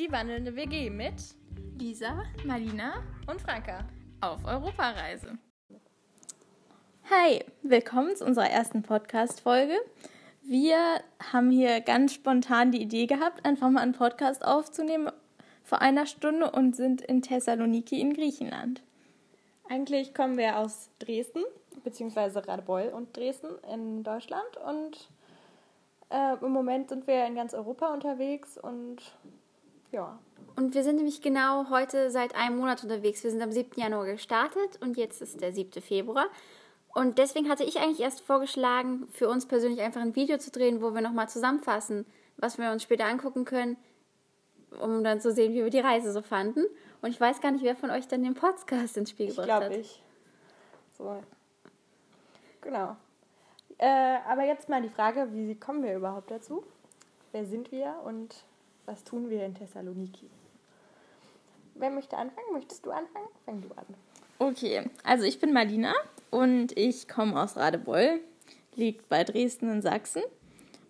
Die wandelnde WG mit Lisa, Marlina und Franka auf Europareise. Hi, willkommen zu unserer ersten Podcast-Folge. Wir haben hier ganz spontan die Idee gehabt, einfach mal einen Podcast aufzunehmen vor einer Stunde und sind in Thessaloniki in Griechenland. Eigentlich kommen wir aus Dresden, beziehungsweise Radebeul und Dresden in Deutschland und äh, im Moment sind wir in ganz Europa unterwegs und ja. Und wir sind nämlich genau heute seit einem Monat unterwegs. Wir sind am 7. Januar gestartet und jetzt ist der 7. Februar. Und deswegen hatte ich eigentlich erst vorgeschlagen, für uns persönlich einfach ein Video zu drehen, wo wir nochmal zusammenfassen, was wir uns später angucken können, um dann zu sehen, wie wir die Reise so fanden. Und ich weiß gar nicht, wer von euch dann den Podcast ins Spiel gebracht ich hat. Ich glaube ich. So. Genau. Äh, aber jetzt mal die Frage, wie kommen wir überhaupt dazu? Wer sind wir und was tun wir in Thessaloniki? Wer möchte anfangen? Möchtest du anfangen? Fang du an. Okay, also ich bin Marlina und ich komme aus Radebeul, liegt bei Dresden in Sachsen.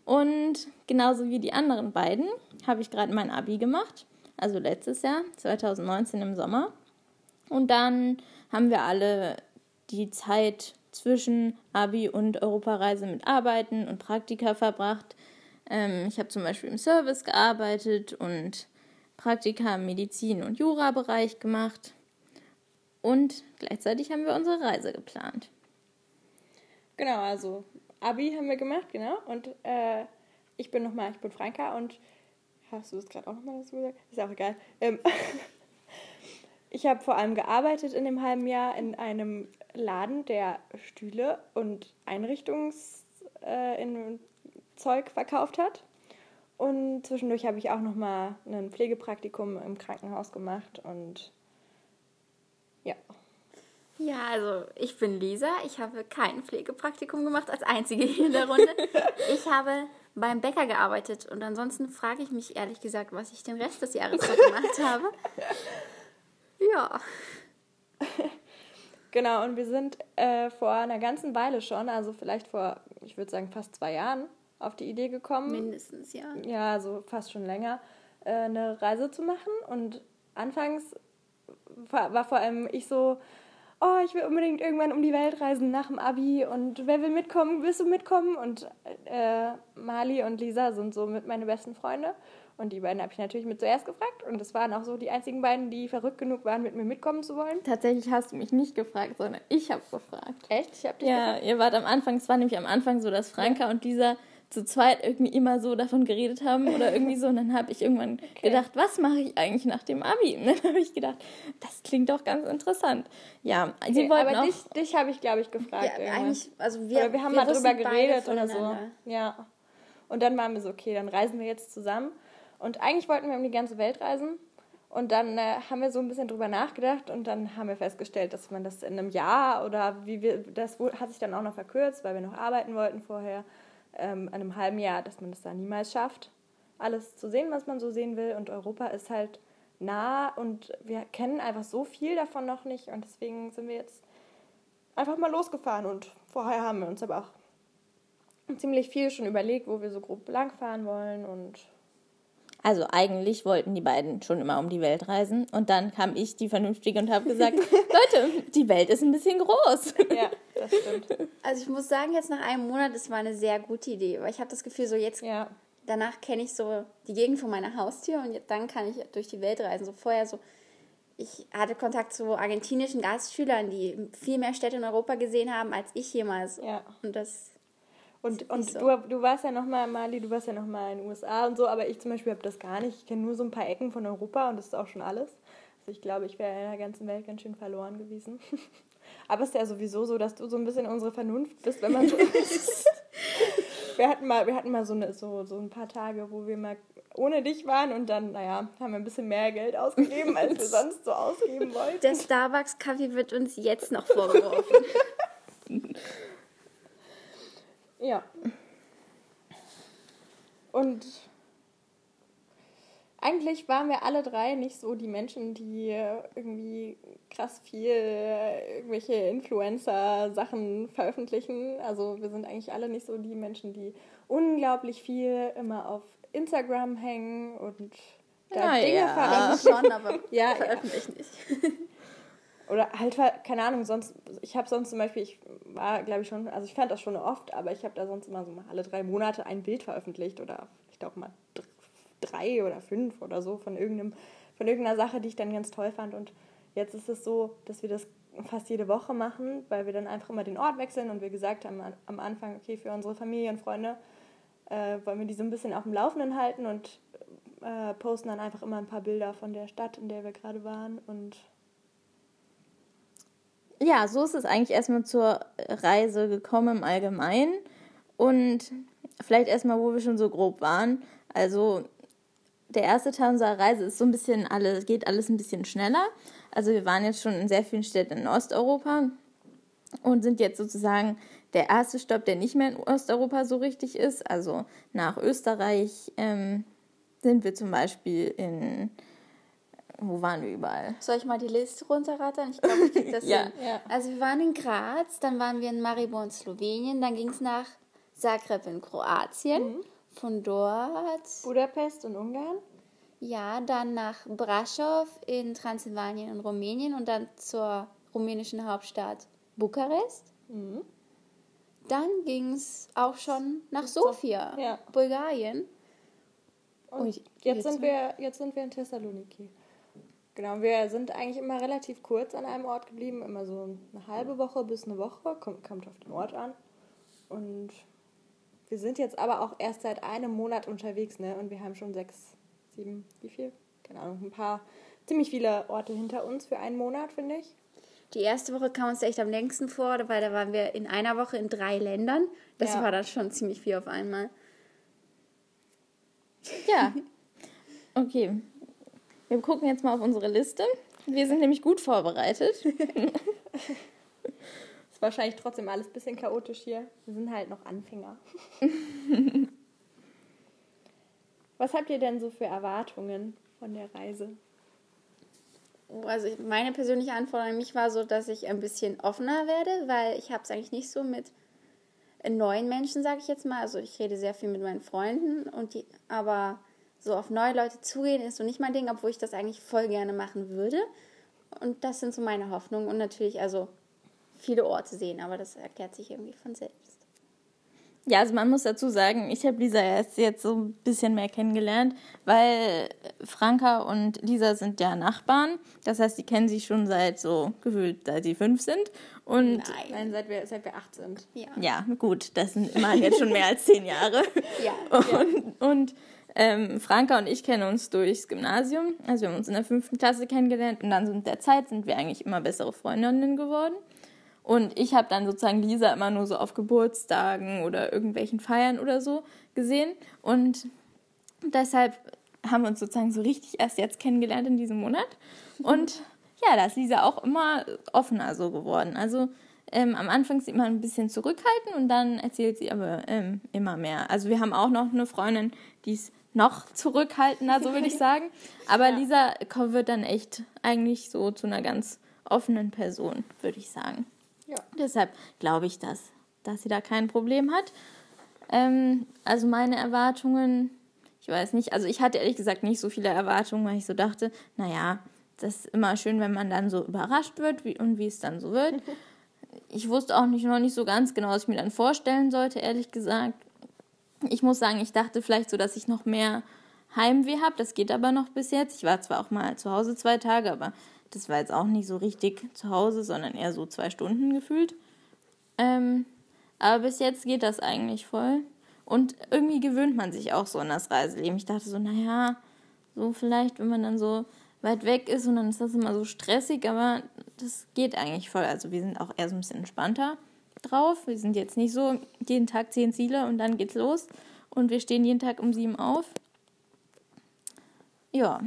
Und genauso wie die anderen beiden habe ich gerade mein Abi gemacht, also letztes Jahr, 2019 im Sommer. Und dann haben wir alle die Zeit zwischen Abi und Europareise mit Arbeiten und Praktika verbracht. Ähm, ich habe zum Beispiel im Service gearbeitet und Praktika im Medizin- und Jura-Bereich gemacht. Und gleichzeitig haben wir unsere Reise geplant. Genau, also Abi haben wir gemacht, genau. Und äh, ich bin nochmal, ich bin Franka und hast du das gerade auch nochmal dazu gesagt? Ist auch egal. Ähm, ich habe vor allem gearbeitet in dem halben Jahr in einem Laden, der Stühle und Einrichtungszeug äh, verkauft hat. Und zwischendurch habe ich auch nochmal ein Pflegepraktikum im Krankenhaus gemacht und ja. Ja, also ich bin Lisa. Ich habe kein Pflegepraktikum gemacht, als einzige hier in der Runde. Ich habe beim Bäcker gearbeitet und ansonsten frage ich mich ehrlich gesagt, was ich den Rest des Jahres so gemacht habe. Ja. Genau, und wir sind äh, vor einer ganzen Weile schon, also vielleicht vor, ich würde sagen, fast zwei Jahren, auf die Idee gekommen. Mindestens, ja. Ja, so fast schon länger, äh, eine Reise zu machen. Und anfangs war, vor allem ich so, oh, ich will unbedingt irgendwann um die Welt reisen nach dem Abi und wer will mitkommen, willst du mitkommen? Und äh, Mali und Lisa sind so mit meine besten Freunde. Und die beiden habe ich natürlich mit zuerst gefragt. Und das waren auch so die einzigen beiden, die verrückt genug waren, mit mir mitkommen zu wollen. Tatsächlich hast du mich nicht gefragt, sondern ich habe gefragt. Echt? Ich habe dich Ja, gefragt? ihr wart am Anfang, es war nämlich am Anfang so, dass Franka und Lisa zu zweit irgendwie immer so davon geredet haben oder irgendwie so. Und dann habe ich irgendwann gedacht, was mache ich eigentlich nach dem Abi? Und dann habe ich gedacht, das klingt doch ganz interessant. Ja, sie Okay, wollten aber auch... dich, dich habe ich, glaube ich, gefragt. Ja, irgendwann. eigentlich, also wir, oder wir haben wir mal drüber geredet oder so. Ja. Und dann waren wir so, okay, dann reisen wir jetzt zusammen. Und eigentlich wollten wir um die ganze Welt reisen. Und dann äh, haben wir so ein bisschen drüber nachgedacht und dann haben wir festgestellt, dass man das in einem Jahr oder wie wir, das hat sich dann auch noch verkürzt, weil wir noch arbeiten wollten vorher, ähm, in einem halben Jahr, dass man das da niemals schafft, alles zu sehen, was man so sehen will. Und Europa ist halt nah und wir kennen einfach so viel davon noch nicht und deswegen sind wir jetzt einfach mal losgefahren und vorher haben wir uns aber auch ziemlich viel schon überlegt, wo wir so grob langfahren wollen und Also eigentlich wollten die beiden schon immer um die Welt reisen. Und dann kam ich, die Vernünftige, und habe gesagt, Leute, die Welt ist ein bisschen groß. ja, das stimmt. Also ich muss sagen, jetzt nach einem Monat, das war eine sehr gute Idee, weil ich habe das Gefühl, so jetzt Ja, danach kenne ich so die Gegend von meiner Haustür und dann kann ich durch die Welt reisen. So vorher so, ich hatte Kontakt zu argentinischen Gastschülern, die viel mehr Städte in Europa gesehen haben als ich jemals. ja. Und das, Und, und so. du, du warst ja nochmal, Mali, du warst ja nochmal in den USA und so, aber ich zum Beispiel habe das gar nicht. Ich kenne nur so ein paar Ecken von Europa und das ist auch schon alles. Also ich glaube, ich wäre in der ganzen Welt ganz schön verloren gewesen. aber es ist ja sowieso so, dass du so ein bisschen unsere Vernunft bist, wenn man so ist. wir hatten mal, wir hatten mal so, eine, so, so ein paar Tage, wo wir mal ohne dich waren und dann, naja, haben wir ein bisschen mehr Geld ausgegeben, als wir sonst so ausgeben wollten. der Starbucks-Kaffee wird uns jetzt noch vorgeworfen. Ja. Und eigentlich waren wir alle drei nicht so die Menschen, die irgendwie krass viel irgendwelche Influencer-Sachen veröffentlichen. Also wir sind eigentlich alle nicht so die Menschen, die unglaublich viel immer auf Instagram hängen und da Na Dinge ja. veröffentlichen. schon, aber Ja, veröffentlicht nicht. Oder halt, keine Ahnung, sonst, ich habe sonst zum Beispiel, ich war, glaube ich, schon, also ich fand das schon oft, aber ich habe da sonst immer so mal alle drei Monate ein Bild veröffentlicht oder vielleicht auch mal drei oder fünf oder so von irgendeinem, von irgendeiner Sache, die ich dann ganz toll fand. Und jetzt ist es so, dass wir das fast jede Woche machen, weil wir dann einfach immer den Ort wechseln und wir gesagt haben am Anfang, okay, für unsere Familie und Freunde äh, wollen wir die so ein bisschen auf dem Laufenden halten und äh, posten dann einfach immer ein paar Bilder von der Stadt, in der wir gerade waren und Ja, so ist es eigentlich erstmal zur Reise gekommen im Allgemeinen. Und vielleicht erstmal, wo wir schon so grob waren. Also der erste Teil unserer Reise ist so ein bisschen alles, geht alles ein bisschen schneller. Also wir waren jetzt schon in sehr vielen Städten in Osteuropa und sind jetzt sozusagen der erste Stopp, der nicht mehr in Osteuropa so richtig ist. Also nach Österreich ähm, sind wir zum Beispiel in, wo waren wir überall? Soll ich mal die Liste runterrattern? Ich glaube, ich krieg das Ja, hin. ja. Also wir waren in Graz, dann waren wir in Maribor in Slowenien, dann ging es nach Zagreb in Kroatien. Von dort, Budapest und Ungarn. ja, dann nach Brasov in Transsilvanien und Rumänien und dann zur rumänischen Hauptstadt Bukarest. Dann ging es auch schon nach Sofia, ja. Bulgarien. Und Ui, jetzt, jetzt sind wir, jetzt sind wir in Thessaloniki. Genau, wir sind eigentlich immer relativ kurz an einem Ort geblieben, immer so eine halbe Woche bis eine Woche, kommt, kommt auf den Ort an. Und wir sind jetzt aber auch erst seit einem Monat unterwegs, ne? Und wir haben schon sechs, sieben, wie viel? Keine Ahnung, ein paar, ziemlich viele Orte hinter uns für einen Monat, finde ich. Die erste Woche kam uns echt am längsten vor, weil da waren wir in einer Woche in drei Ländern. Das Ja. war dann schon ziemlich viel auf einmal. Ja. Okay. Wir gucken jetzt mal auf unsere Liste. Wir sind nämlich gut vorbereitet. Wahrscheinlich trotzdem alles ein bisschen chaotisch hier. Wir sind halt noch Anfänger. Was habt ihr denn so für Erwartungen von der Reise? Oh, Also meine persönliche Anforderung an mich war so, dass ich ein bisschen offener werde, weil ich habe es eigentlich nicht so mit neuen Menschen, sage ich jetzt mal. Also ich rede sehr viel mit meinen Freunden und die, aber so auf neue Leute zugehen ist so nicht mein Ding, obwohl ich das eigentlich voll gerne machen würde. Und das sind so meine Hoffnungen und natürlich also viele Orte sehen, aber das erklärt sich irgendwie von selbst. Ja, also man muss dazu sagen, ich habe Lisa erst jetzt so ein bisschen mehr kennengelernt, weil Franka und Lisa sind ja Nachbarn. Das heißt, die kennen sich schon seit so gefühlt, seit sie fünf sind. Und Nein, seit wir, seit wir acht sind. Ja. ja, gut, das sind immerhin jetzt schon mehr als zehn Jahre. Ja. Und, und ähm, Franka und ich kennen uns durchs Gymnasium. Also wir haben uns in der fünften Klasse kennengelernt und dann so mit der Zeit sind wir eigentlich immer bessere Freundinnen geworden. Und ich habe dann sozusagen Lisa immer nur so auf Geburtstagen oder irgendwelchen Feiern oder so gesehen. Und deshalb haben wir uns sozusagen so richtig erst jetzt kennengelernt in diesem Monat. Und ja, da ist Lisa auch immer offener so geworden. Also ähm, am Anfang ist sie immer ein bisschen zurückhaltend und dann erzählt sie aber ähm, immer mehr. Also wir haben auch noch eine Freundin, die ist noch zurückhaltender, so würde ich sagen. Aber Lisa ko- wird dann echt eigentlich so zu einer ganz offenen Person, würde ich sagen. Ja. Deshalb glaube ich, dass, dass sie da kein Problem hat. Ähm, also meine Erwartungen, ich weiß nicht, also ich hatte ehrlich gesagt nicht so viele Erwartungen, weil ich so dachte, naja, das ist immer schön, wenn man dann so überrascht wird wie, und wie es dann so wird. Ich wusste auch nicht, noch nicht so ganz genau, was ich mir dann vorstellen sollte, ehrlich gesagt. Ich muss sagen, ich dachte vielleicht so, dass ich noch mehr Heimweh habe. Das geht aber noch bis jetzt. Ich war zwar auch mal zu Hause zwei Tage, aber das war jetzt auch nicht so richtig zu Hause, sondern eher so zwei Stunden gefühlt. Ähm, aber bis jetzt geht das eigentlich voll. Und irgendwie gewöhnt man sich auch so an das Reiseleben. Ich dachte so, naja, so vielleicht, wenn man dann so weit weg ist und dann ist das immer so stressig, aber das geht eigentlich voll. Also wir sind auch eher so ein bisschen entspannter drauf. Wir sind jetzt nicht so jeden Tag zehn Ziele und dann geht's los. Und wir stehen jeden Tag um sieben auf. Ja,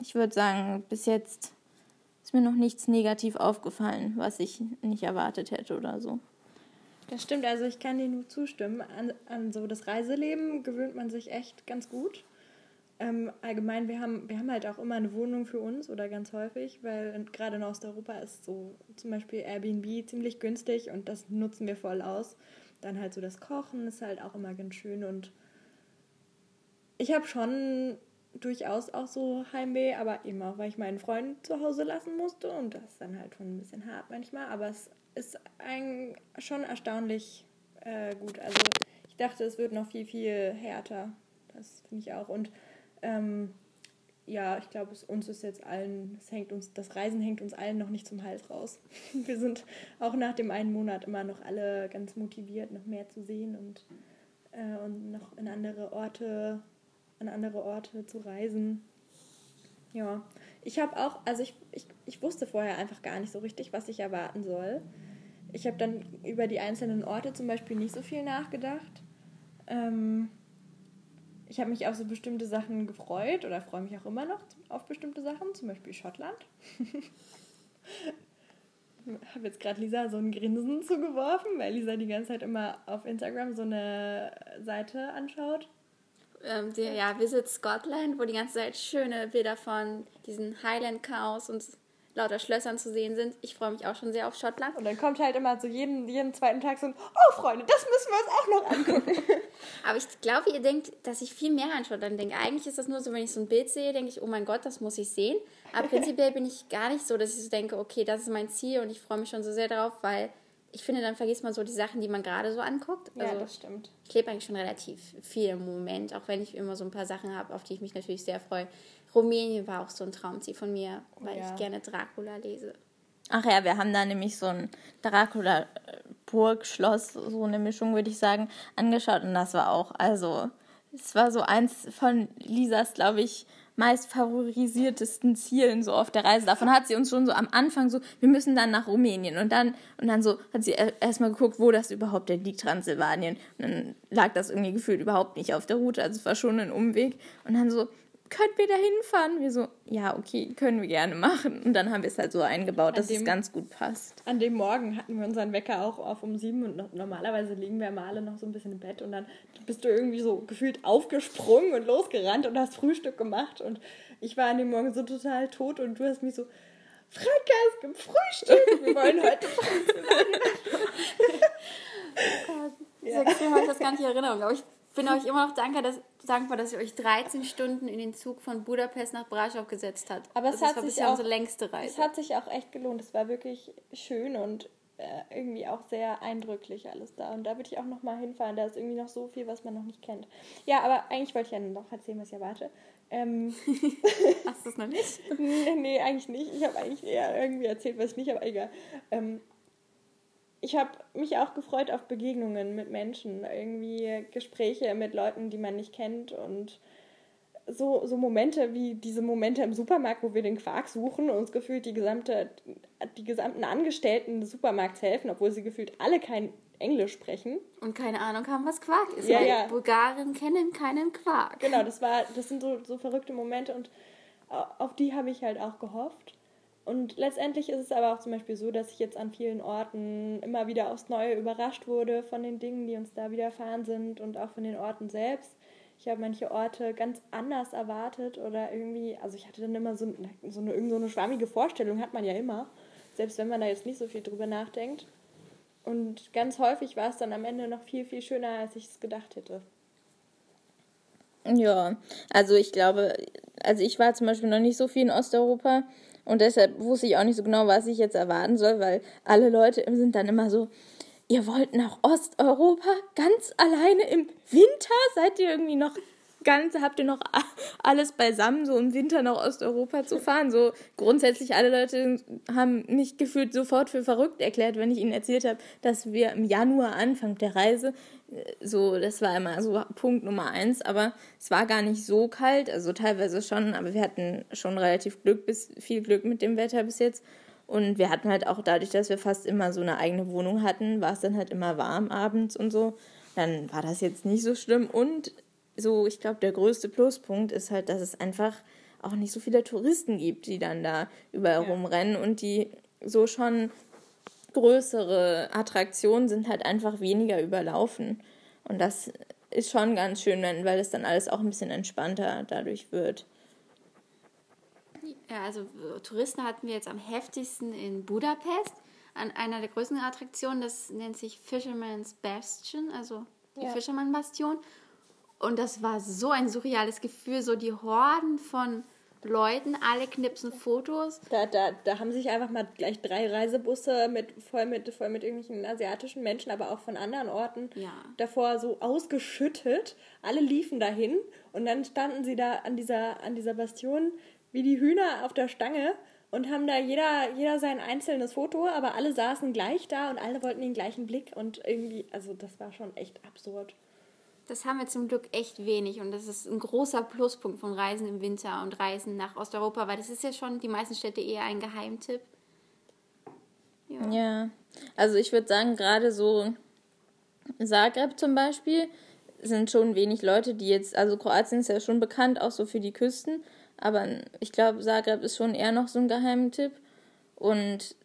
ich würde sagen, bis jetzt mir noch nichts negativ aufgefallen, was ich nicht erwartet hätte oder so. Das stimmt, also ich kann dir nur zustimmen. An, an so das Reiseleben gewöhnt man sich echt ganz gut. Ähm, allgemein, wir haben, wir haben halt auch immer eine Wohnung für uns oder ganz häufig, weil gerade in Osteuropa ist so zum Beispiel Airbnb ziemlich günstig und das nutzen wir voll aus. Dann halt so das Kochen ist halt auch immer ganz schön und ich habe schon durchaus auch so Heimweh, aber eben auch, weil ich meinen Freund zu Hause lassen musste und das ist dann halt schon ein bisschen hart manchmal, aber es ist ein, schon erstaunlich äh, gut. Also ich dachte, es wird noch viel, viel härter. Das finde ich auch. Und ähm, ja, ich glaube, uns ist jetzt allen, es hängt uns, das Reisen hängt uns allen noch nicht zum Hals raus. Wir sind auch nach dem einen Monat immer noch alle ganz motiviert, noch mehr zu sehen und, äh, und noch in andere Orte, an andere Orte zu reisen. Ja, ich habe auch, also ich, ich, ich wusste vorher einfach gar nicht so richtig, was ich erwarten soll. Ich habe dann über die einzelnen Orte zum Beispiel nicht so viel nachgedacht. Ähm, ich habe mich auf so bestimmte Sachen gefreut oder freue mich auch immer noch auf bestimmte Sachen, zum Beispiel Schottland. Ich habe jetzt gerade Lisa so ein Grinsen zugeworfen, weil Lisa die ganze Zeit immer auf Instagram so eine Seite anschaut. Ähm, die, ja, Visit Scotland, wo die ganze Zeit schöne Bilder von diesen Highland Cows und lauter Schlössern zu sehen sind. Ich freue mich auch schon sehr auf Schottland. Und dann kommt halt immer so jeden, jeden zweiten Tag so ein, oh Freunde, das müssen wir uns auch noch angucken. Aber ich glaube, ihr denkt, dass ich viel mehr an Schottland denke. Eigentlich ist das nur so, wenn ich so ein Bild sehe, denke ich, oh mein Gott, das muss ich sehen. Aber prinzipiell bin ich gar nicht so, dass ich so denke, okay, das ist mein Ziel und ich freue mich schon so sehr darauf, weil ich finde, dann vergisst man so die Sachen, die man gerade so anguckt. Also, ja, das stimmt. Ich lebe eigentlich schon relativ viel im Moment, auch wenn ich immer so ein paar Sachen habe, auf die ich mich natürlich sehr freue. Rumänien war auch so ein Traumziel von mir, weil ja. ich gerne Dracula lese. Ach ja, wir haben da nämlich so ein Dracula-Burg, Schloss, so eine Mischung, würde ich sagen, angeschaut und das war auch, also, es war so eins von Lisas, glaube ich, meist favorisiertesten Zielen so auf der Reise. Davon hat sie uns schon so am Anfang so, wir müssen dann nach Rumänien und dann und dann so hat sie erstmal geguckt, wo das überhaupt denn liegt, Transsilvanien. Und dann lag das irgendwie gefühlt überhaupt nicht auf der Route, also es war schon ein Umweg und dann so können wir da hinfahren? Wir so, ja, okay, können wir gerne machen. Und dann haben wir es halt so eingebaut, dass dem, es ganz gut passt. An dem Morgen hatten wir unseren Wecker auch auf um sieben und normalerweise liegen wir mal alle noch so ein bisschen im Bett und dann bist du irgendwie so gefühlt aufgesprungen und losgerannt und hast Frühstück gemacht und ich war an dem Morgen so total tot und du hast mich so, Franka, es gibt Frühstück, wir wollen heute Frühstück. ja. Ich habe das gar nicht erinnern, glaube ich bin euch immer noch dankbar dass, dankbar, dass ihr euch 13 Stunden in den Zug von Budapest nach Brașov gesetzt habt. Aber es das hat war sich auch, unsere längste Reise. Es hat sich auch echt gelohnt. Es war wirklich schön und äh, irgendwie auch sehr eindrücklich alles da. Und da würde ich auch noch mal hinfahren. Da ist irgendwie noch so viel, was man noch nicht kennt. Ja, aber eigentlich wollte ich ja noch erzählen, was ich erwarte. Ähm, Hast du es noch nicht? nee, nee, eigentlich nicht. Ich habe eigentlich eher irgendwie erzählt, was ich nicht, aber egal. Ähm, ich habe mich auch gefreut auf Begegnungen mit Menschen, irgendwie Gespräche mit Leuten, die man nicht kennt und so, so Momente wie diese Momente im Supermarkt, wo wir den Quark suchen und uns gefühlt die, gesamte, die gesamten Angestellten des Supermarkts helfen, obwohl sie gefühlt alle kein Englisch sprechen. Und keine Ahnung haben, was Quark ist. Ja, ja. Bulgaren kennen keinen Quark. Genau, das, war, das sind so, so verrückte Momente und auf die habe ich halt auch gehofft. Und letztendlich ist es aber auch zum Beispiel so, dass ich jetzt an vielen Orten immer wieder aufs Neue überrascht wurde von den Dingen, die uns da widerfahren sind und auch von den Orten selbst. Ich habe manche Orte ganz anders erwartet oder irgendwie, also ich hatte dann immer so, so eine, irgend so eine schwammige Vorstellung, hat man ja immer, selbst wenn man da jetzt nicht so viel drüber nachdenkt. Und ganz häufig war es dann am Ende noch viel, viel schöner, als ich es gedacht hätte. Ja, also ich glaube, also ich war zum Beispiel noch nicht so viel in Osteuropa und deshalb wusste ich auch nicht so genau, was ich jetzt erwarten soll, weil alle Leute sind dann immer so, ihr wollt nach Osteuropa ganz alleine im Winter? Seid ihr irgendwie noch ganz, habt ihr noch alles beisammen, so im Winter nach Osteuropa zu fahren? So grundsätzlich alle Leute haben mich gefühlt sofort für verrückt erklärt, wenn ich ihnen erzählt habe, dass wir im Januar Anfang der Reise so, das war immer so Punkt Nummer eins, aber es war gar nicht so kalt, also teilweise schon, aber wir hatten schon relativ Glück, bis viel Glück mit dem Wetter bis jetzt. Und wir hatten halt auch dadurch, dass wir fast immer so eine eigene Wohnung hatten, war es dann halt immer warm abends und so. Dann war das jetzt nicht so schlimm. Und so, ich glaube, der größte Pluspunkt ist halt, dass es einfach auch nicht so viele Touristen gibt, die dann da überall ja. rumrennen und die so schon größere Attraktionen sind halt einfach weniger überlaufen. Und das ist schon ganz schön, weil es dann alles auch ein bisschen entspannter dadurch wird. Ja, also Touristen hatten wir jetzt am heftigsten in Budapest an einer der größten Attraktionen. Das nennt sich Fisherman's Bastion, also die ja. Fischermann-Bastion. Und das war so ein surreales Gefühl, so die Horden von Leuten, alle knipsen Fotos. Da, da, da haben sich einfach mal gleich drei Reisebusse mit voll mit voll mit irgendwelchen asiatischen Menschen, aber auch von anderen Orten Ja. davor so ausgeschüttet. Alle liefen dahin und dann standen sie da an dieser an dieser Bastion wie die Hühner auf der Stange und haben da jeder jeder sein einzelnes Foto, aber alle saßen gleich da und alle wollten den gleichen Blick und irgendwie, also das war schon echt absurd. Das haben wir zum Glück echt wenig und das ist ein großer Pluspunkt von Reisen im Winter und Reisen nach Osteuropa, weil das ist ja schon die meisten Städte eher ein Geheimtipp. Ja. Ja, also ich würde sagen, gerade so Zagreb zum Beispiel sind schon wenig Leute, die jetzt, also Kroatien ist ja schon bekannt, auch so für die Küsten, aber ich glaube, Zagreb ist schon eher noch so ein Geheimtipp. Und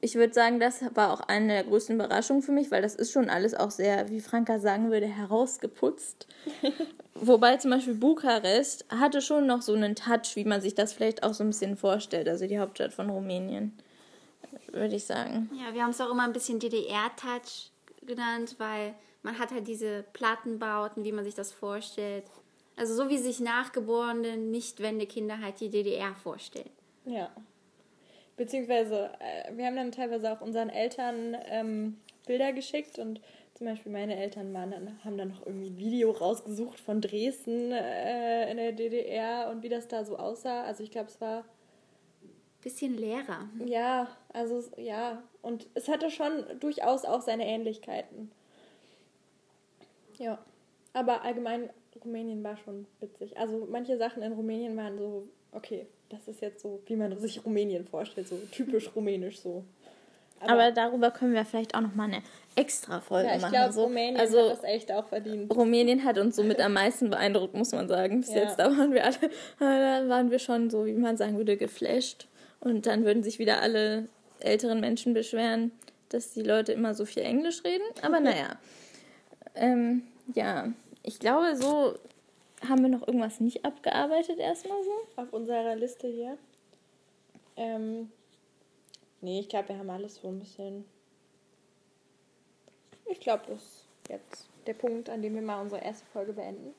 ich würde sagen, das war auch eine der größten Überraschungen für mich, weil das ist schon alles auch sehr, wie Franka sagen würde, herausgeputzt. Wobei zum Beispiel Bukarest hatte schon noch so einen Touch, wie man sich das vielleicht auch so ein bisschen vorstellt, also die Hauptstadt von Rumänien, würde ich sagen. Ja, wir haben es auch immer ein bisschen DDR-Touch genannt, weil man hat halt diese Plattenbauten, wie man sich das vorstellt. Also so wie sich nachgeborene, nicht Kinder halt die DDR vorstellen. Ja. Beziehungsweise, äh, wir haben dann teilweise auch unseren Eltern ähm, Bilder geschickt und zum Beispiel meine Eltern waren dann, haben dann noch irgendwie ein Video rausgesucht von Dresden äh, in der DDR und wie das da so aussah. Also ich glaube, es war, Bisschen leerer. ja, also ja. Und es hatte schon durchaus auch seine Ähnlichkeiten. Ja. Aber allgemein, Rumänien war schon witzig. Also manche Sachen in Rumänien waren so, okay, das ist jetzt so, wie man sich Rumänien vorstellt, so typisch rumänisch so. Aber darüber können wir vielleicht auch noch mal eine extra Folge Ja, ich machen. glaube, so. Rumänien also hat das echt auch verdient. Rumänien hat uns so mit am meisten beeindruckt, muss man sagen. Bis Ja. jetzt, da waren wir alle, da waren wir schon so, wie man sagen würde, geflasht. Und dann würden sich wieder alle älteren Menschen beschweren, dass die Leute immer so viel Englisch reden. Aber naja. ähm, ja, ich glaube, so haben wir noch irgendwas nicht abgearbeitet erstmal so. Auf unserer Liste hier. Ähm, nee, ich glaube, wir haben alles so ein bisschen. Ich glaube, das ist jetzt der Punkt, an dem wir mal unsere erste Folge beenden.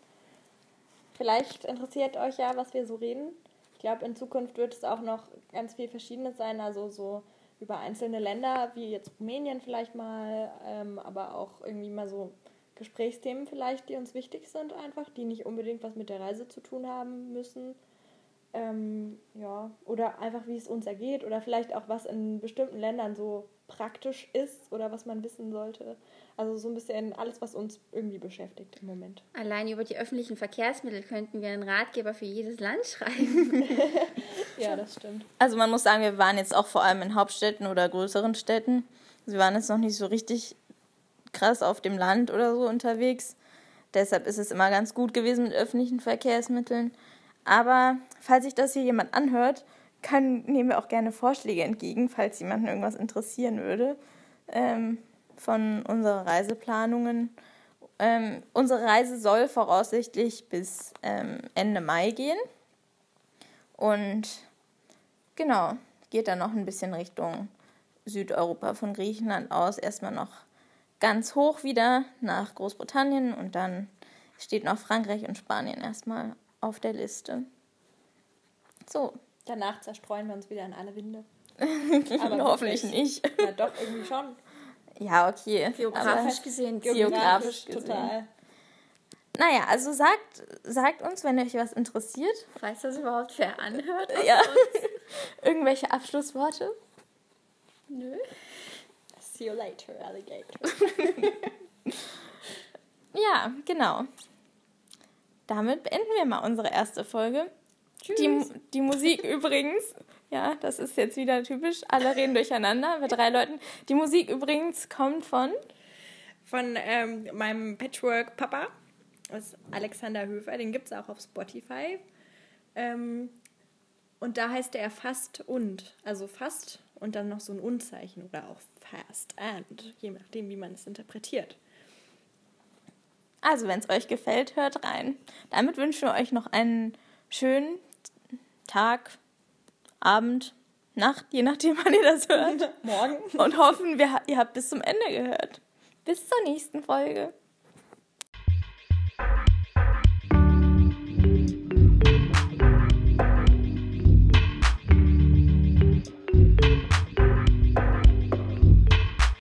Vielleicht interessiert euch ja, was wir so reden. Ich glaube, in Zukunft wird es auch noch ganz viel Verschiedenes sein, also so über einzelne Länder, wie jetzt Rumänien vielleicht mal, ähm, aber auch irgendwie mal so Gesprächsthemen vielleicht, die uns wichtig sind einfach, die nicht unbedingt was mit der Reise zu tun haben müssen. Ähm, ja, oder einfach wie es uns ergeht oder vielleicht auch was in bestimmten Ländern so praktisch ist oder was man wissen sollte. Also so ein bisschen alles, was uns irgendwie beschäftigt im Moment. Allein über die öffentlichen Verkehrsmittel könnten wir einen Ratgeber für jedes Land schreiben. Ja, das stimmt. Also man muss sagen, wir waren jetzt auch vor allem in Hauptstädten oder größeren Städten. Wir waren jetzt noch nicht so richtig krass auf dem Land oder so unterwegs. Deshalb ist es immer ganz gut gewesen mit öffentlichen Verkehrsmitteln. Aber falls sich das hier jemand anhört, kann, nehmen wir auch gerne Vorschläge entgegen, falls jemanden irgendwas interessieren würde ähm, von unseren Reiseplanungen. Ähm, unsere Reise soll voraussichtlich bis ähm, Ende Mai gehen. Und genau, geht dann noch ein bisschen Richtung Südeuropa von Griechenland aus. Erstmal noch ganz hoch wieder nach Großbritannien und dann steht noch Frankreich und Spanien erstmal auf der Liste. So, Danach zerstreuen wir uns wieder in alle Winde. hoffentlich wirklich. nicht. Ja, doch, irgendwie schon. Ja, okay. Geografisch Aber, gesehen. Geografisch gesehen. total. naja, also sagt, sagt uns, wenn euch was interessiert. Falls das überhaupt wer anhört. Ja. Irgendwelche Abschlussworte? Nö. See you later, Alligator. Ja, genau. Damit beenden wir mal unsere erste Folge. Die, die Musik übrigens, ja, das ist jetzt wieder typisch, alle reden durcheinander bei drei Leuten. Die Musik übrigens kommt von, Von ähm, meinem Patchwork-Papa, das ist Alexander Höfer, den gibt es auch auf Spotify. Ähm, und da heißt er Fast und. Also Fast und dann noch so ein Unzeichen oder auch Fast and, je nachdem, wie man es interpretiert. also wenn es euch gefällt, hört rein. Damit wünschen wir euch noch einen schönen Tag, Abend, Nacht, je nachdem, wann ihr das hört. Morgen. Und hoffen, wir, ihr habt bis zum Ende gehört. Bis zur nächsten Folge.